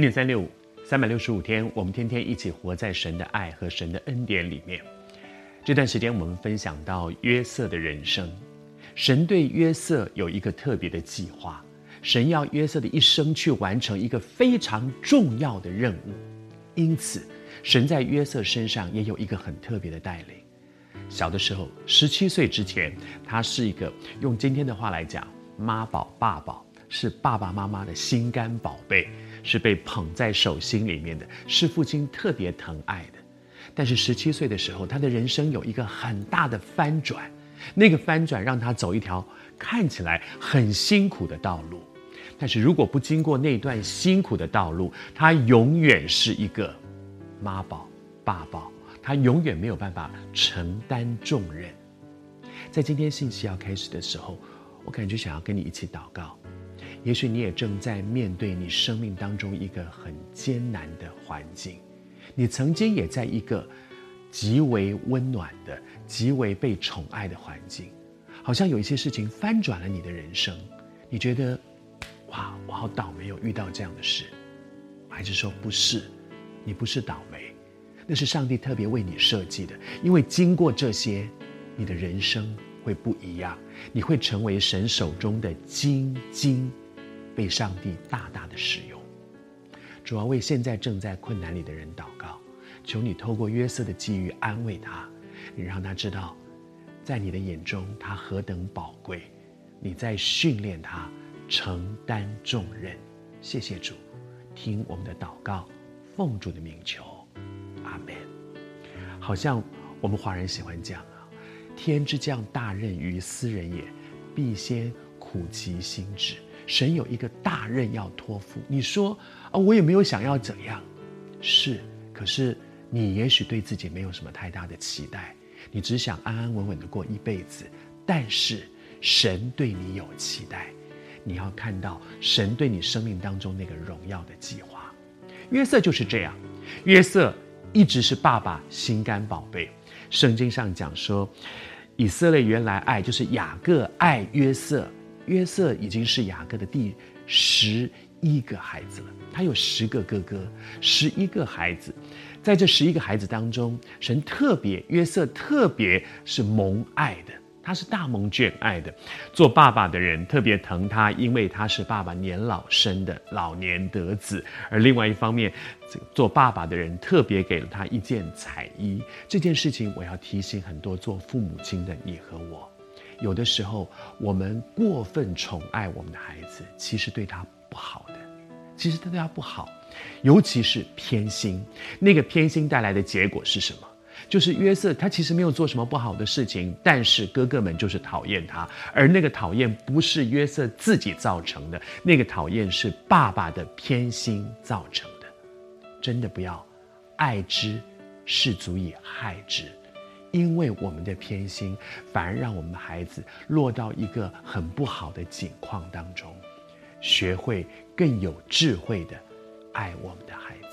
恩典三六五，三百六十五天，我们天天一起活在神的爱和神的恩典里面。这段时间，我们分享到约瑟的人生，神对约瑟有一个特别的计划，神要约瑟的一生去完成一个非常重要的任务，因此，神在约瑟身上也有一个很特别的带领。小的时候，十七岁之前，他是一个用今天的话来讲，妈宝爸宝，是爸爸妈妈的心肝宝贝。是被捧在手心里面的，是父亲特别疼爱的。但是十七岁的时候，他的人生有一个很大的翻转，那个翻转让他走一条看起来很辛苦的道路。但是如果不经过那段辛苦的道路，他永远是一个妈宝爸宝，他永远没有办法承担重任。在今天信息要开始的时候，我感觉想要跟你一起祷告。也许你也正在面对你生命当中一个很艰难的环境，你曾经也在一个极为温暖的、极为被宠爱的环境，好像有一些事情翻转了你的人生，你觉得，哇，我好倒霉，有遇到这样的事。还是说不是，你不是倒霉，那是上帝特别为你设计的，因为经过这些，你的人生会不一样，你会成为神手中的精金。被上帝大大的使用，主要为现在正在困难里的人祷告，求你透过约瑟的际遇安慰他，你让他知道，在你的眼中他何等宝贵，你在训练他承担重任。谢谢主，听我们的祷告，奉主的名求，阿门。好像我们华人喜欢讲啊，天之降大任于斯人也，必先苦其心志。神有一个大任要托付，你说啊，我也没有想要怎样，是，可是你也许对自己没有什么太大的期待，你只想安安稳稳的过一辈子。但是神对你有期待，你要看到神对你生命当中那个荣耀的计划。约瑟就是这样，约瑟一直是爸爸心肝宝贝。圣经上讲说，以色列原来爱就是雅各爱约瑟。约瑟已经是雅各的第十一个孩子了，他有十个哥哥，十一个孩子，在这十一个孩子当中，神特别，约瑟特别是蒙爱的，他是大蒙眷爱的，做爸爸的人特别疼他，因为他是爸爸年老生的，老年得子，而另外一方面，做爸爸的人特别给了他一件彩衣，这件事情我要提醒很多做父母亲的你和我。有的时候，我们过分宠爱我们的孩子，其实对他不好的，其实他对他不好，尤其是偏心。那个偏心带来的结果是什么？就是约瑟他其实没有做什么不好的事情，但是哥哥们就是讨厌他，而那个讨厌不是约瑟自己造成的，那个讨厌是爸爸的偏心造成的。真的不要爱之，是足以害之。因为我们的偏心，反而让我们的孩子落到一个很不好的境况当中。学会更有智慧的爱我们的孩子。